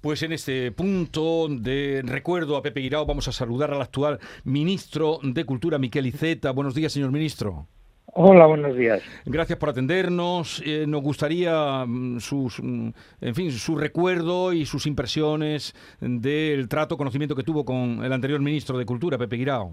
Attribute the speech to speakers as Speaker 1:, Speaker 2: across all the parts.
Speaker 1: Pues en este punto de recuerdo a Pepe Guirao vamos a saludar al actual ministro de Cultura, Miquel Iceta. Buenos días, señor ministro.
Speaker 2: Hola, buenos días.
Speaker 1: Gracias por atendernos. Eh, nos gustaría mm, sus, mm, en fin, su recuerdo y sus impresiones del trato, conocimiento que tuvo con el anterior ministro de Cultura, Pepe Guirao.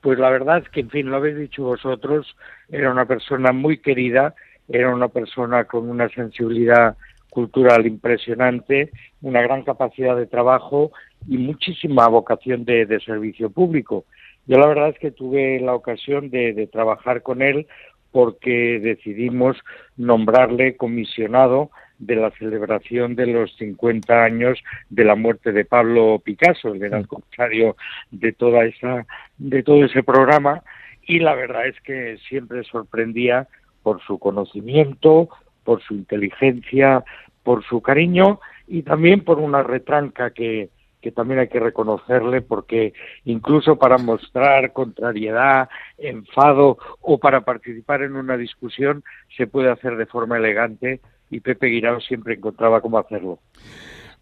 Speaker 2: Pues la verdad es que, en fin, lo habéis dicho vosotros, era una persona muy querida, era una persona con una sensibilidad cultural impresionante, una gran capacidad de trabajo y muchísima vocación de, servicio público. Yo la verdad es que tuve la ocasión de, trabajar con él porque decidimos nombrarle comisionado de la celebración de los 50 años de la muerte de Pablo Picasso, el gran contrario de toda esa de todo ese programa y la verdad es que siempre sorprendía por su conocimiento, por su inteligencia, por su cariño y también por una retranca que, que también hay que reconocerle porque incluso para mostrar contrariedad, enfado o para participar en una discusión se puede hacer de forma elegante y Pepe Guirao siempre encontraba cómo hacerlo.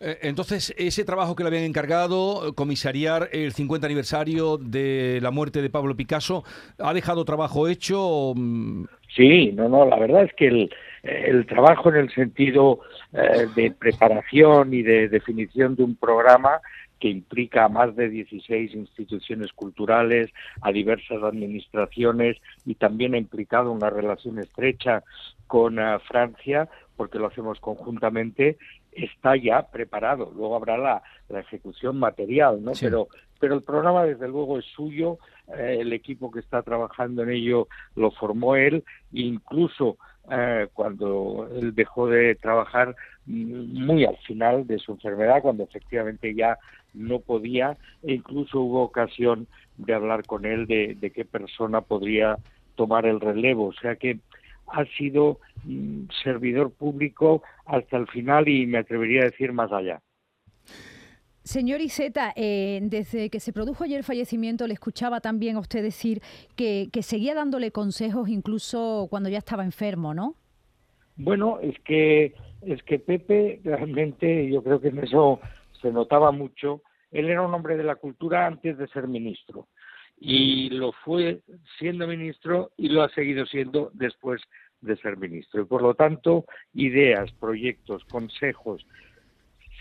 Speaker 1: Eh, entonces, ese trabajo que le habían encargado, comisariar el 50 aniversario de la muerte de Pablo Picasso, ¿ha dejado trabajo hecho?
Speaker 2: Mm? Sí, no, no, la verdad es que el, el trabajo en el sentido eh, de preparación y de definición de un programa que implica a más de 16 instituciones culturales, a diversas administraciones y también ha implicado una relación estrecha con eh, Francia, porque lo hacemos conjuntamente, está ya preparado. Luego habrá la, ejecución material, ¿no? Pero, pero el programa, desde luego, es suyo. Eh, el equipo que está trabajando en ello lo formó él, incluso eh, cuando él dejó de trabajar mm, muy al final de su enfermedad, cuando efectivamente ya no podía, e incluso hubo ocasión de hablar con él de, qué persona podría tomar el relevo. O sea que ha sido mm, servidor público hasta el final y me atrevería a decir más allá.
Speaker 3: Señor Iseta, eh, desde que se produjo ayer el fallecimiento, le escuchaba también a usted decir que, seguía dándole consejos incluso cuando ya estaba enfermo, ¿no?
Speaker 2: Bueno, es que es que Pepe realmente, yo creo que en eso se notaba mucho. Él era un hombre de la cultura antes de ser ministro y lo fue siendo ministro y lo ha seguido siendo después de ser ministro. Y por lo tanto, ideas, proyectos, consejos,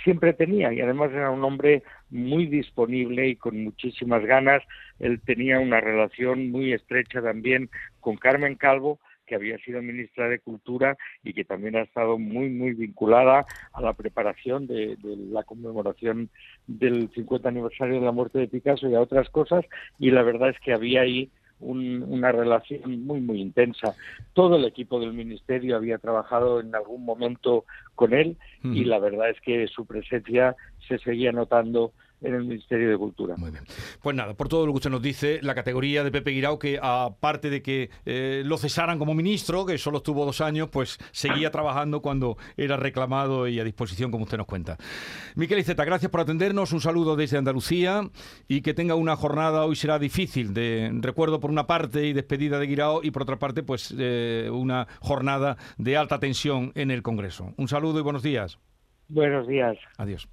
Speaker 2: siempre tenía y además era un hombre muy disponible y con muchísimas ganas. Él tenía una relación muy estrecha también con Carmen Calvo, que había sido ministra de Cultura y que también ha estado muy, muy vinculada a la preparación de, la conmemoración del 50 aniversario de la muerte de Picasso y a otras cosas. Y la verdad es que había ahí una relación muy, muy intensa. Todo el equipo del Ministerio había trabajado en algún momento con él y la verdad es que su presencia se seguía notando en el Ministerio de Cultura.
Speaker 1: Muy bien. Pues nada, por todo lo que usted nos dice, la categoría de Pepe Guirao, que aparte de que eh, lo cesaran como ministro, que solo estuvo dos años, pues seguía trabajando cuando era reclamado y a disposición, como usted nos cuenta. Miquel Iceta, gracias por atendernos, un saludo desde Andalucía y que tenga una jornada, hoy será difícil, de recuerdo por una parte y despedida de Guirao y por otra parte, pues eh, una jornada de alta tensión en el Congreso. Un saludo y buenos días.
Speaker 2: Buenos días.
Speaker 1: Adiós.